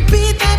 repeat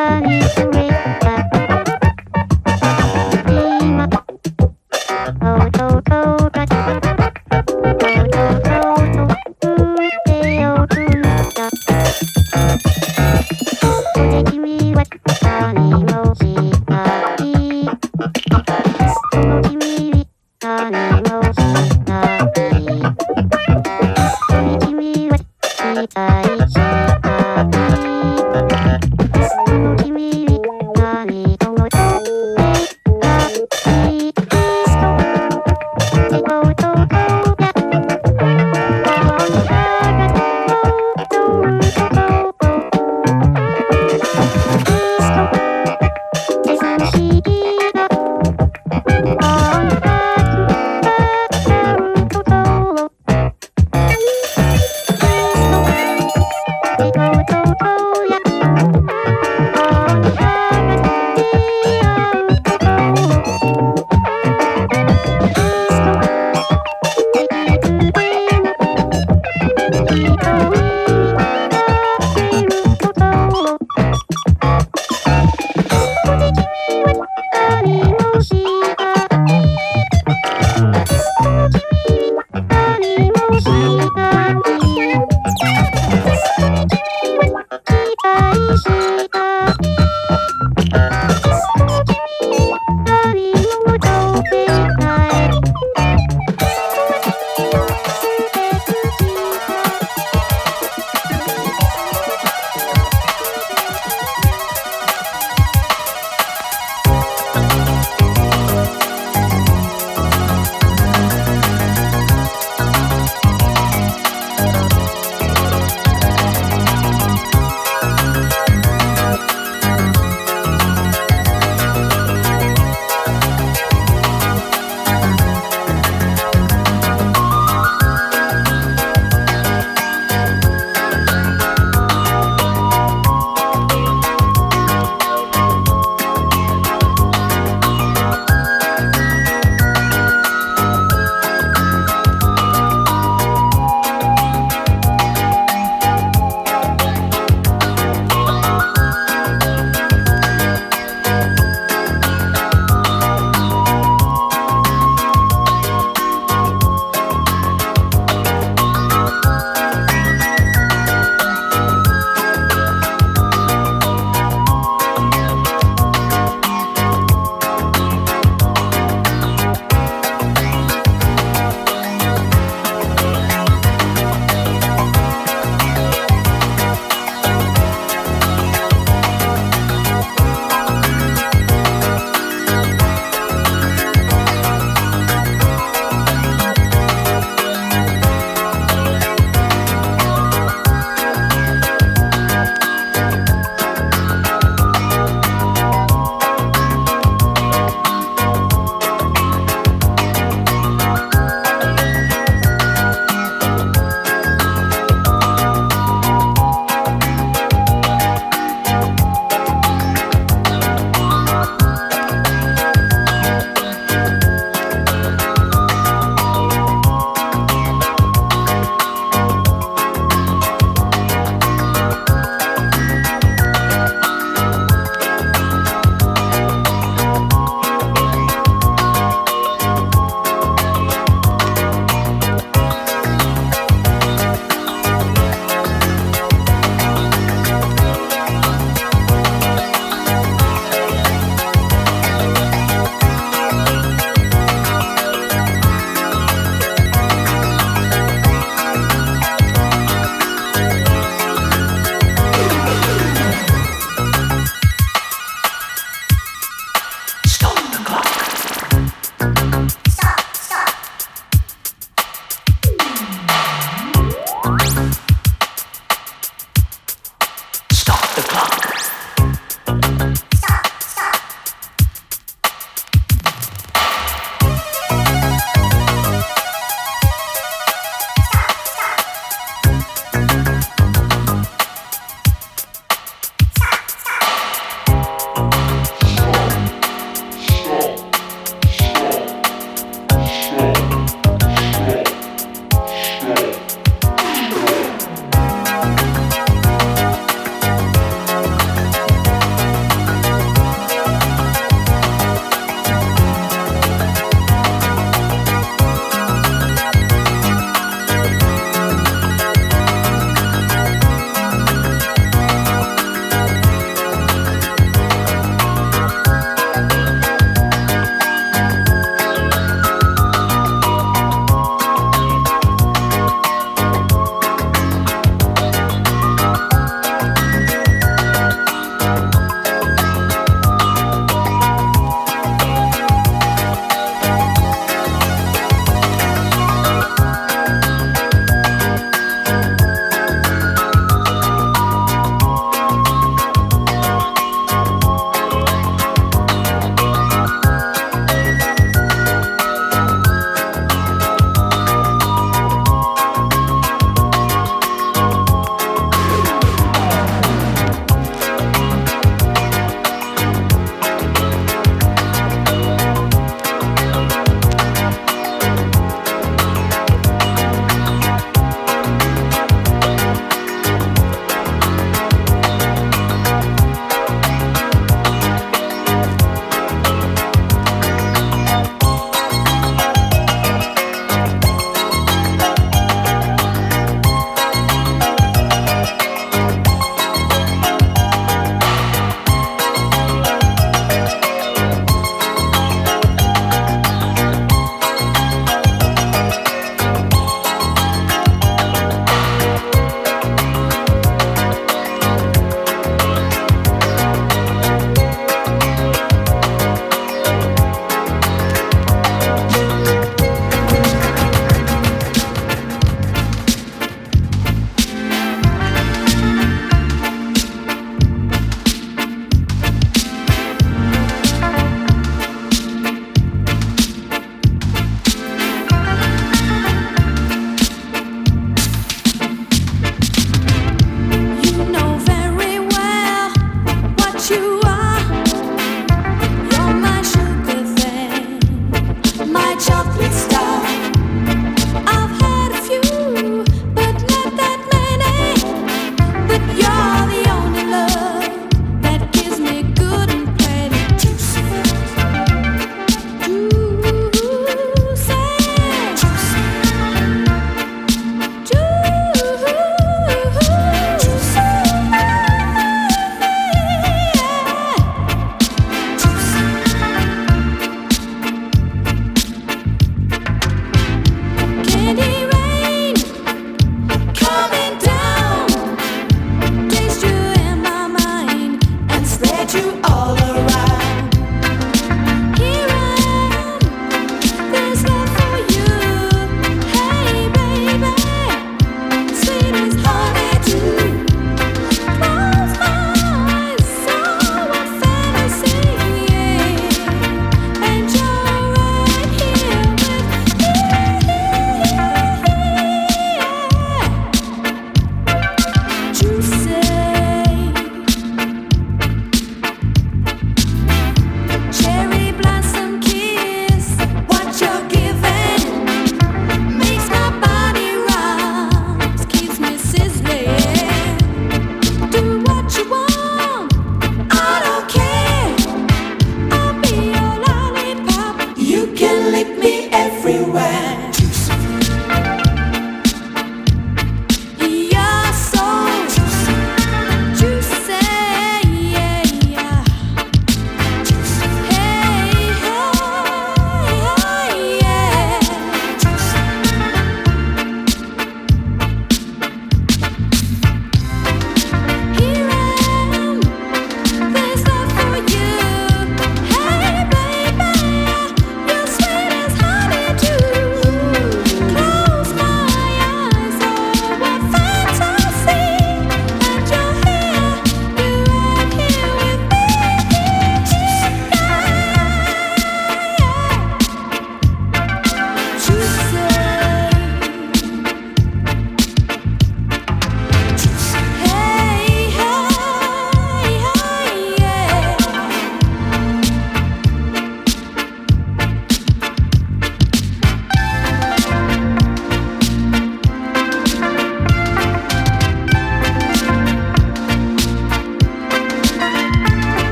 Thank you.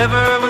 never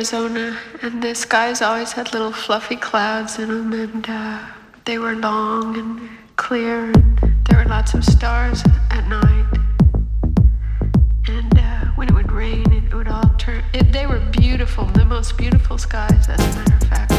Arizona, and the skies always had little fluffy clouds in them, and uh, they were long and clear, and there were lots of stars at night. And uh, when it would rain, it would all turn. It, they were beautiful, the most beautiful skies, as a matter of fact.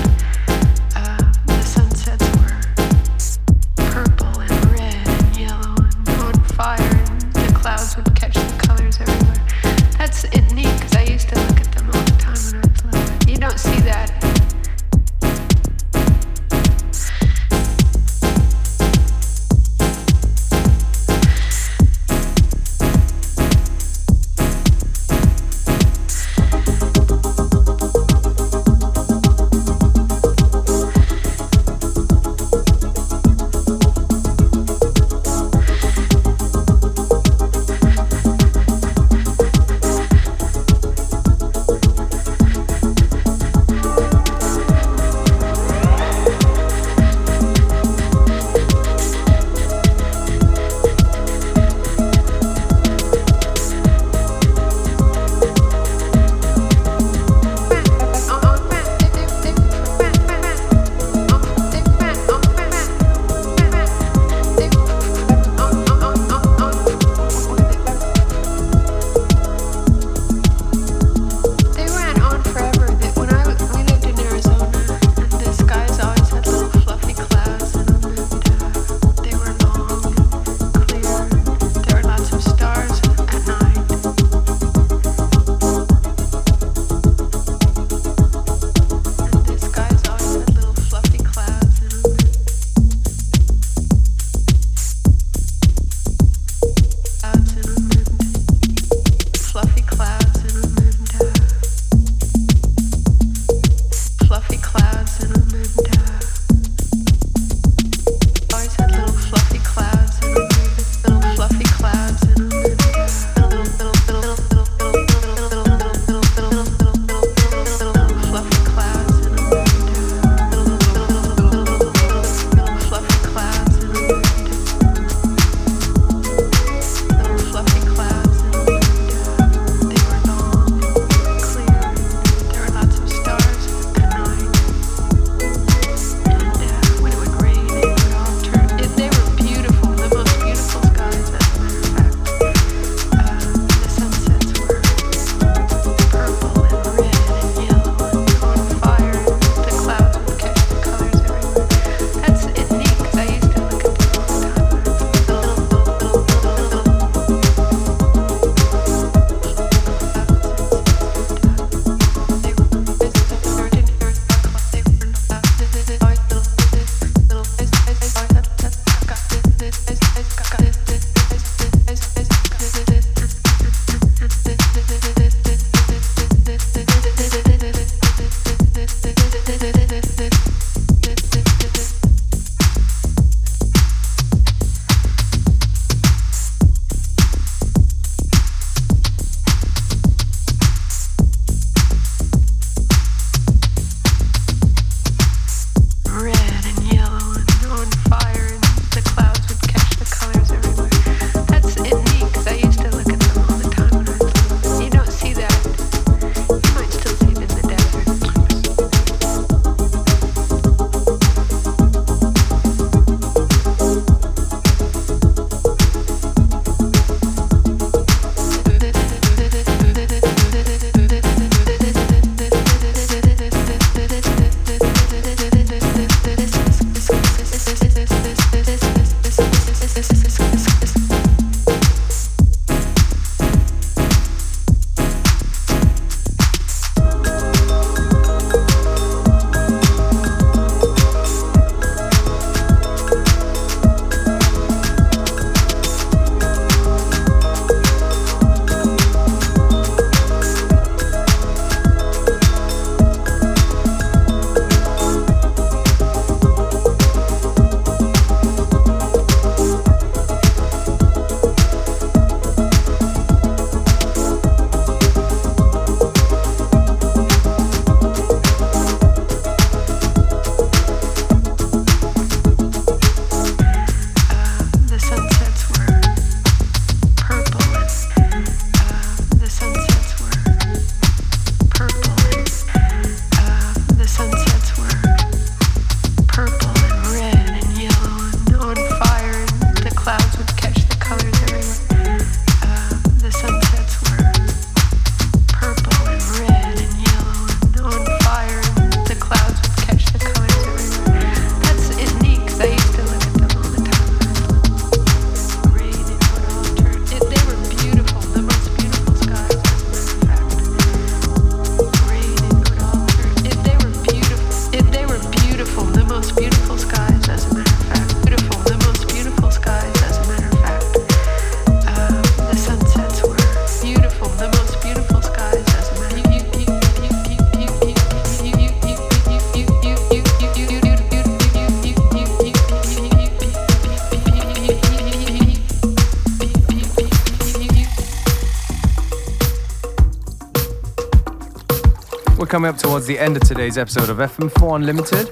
Coming up towards the end of today's episode of FM4 Unlimited.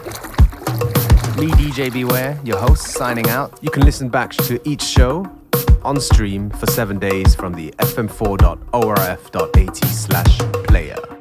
Me, DJ Beware, your host, signing out. You can listen back to each show on stream for seven days from the fm4.orf.at slash player.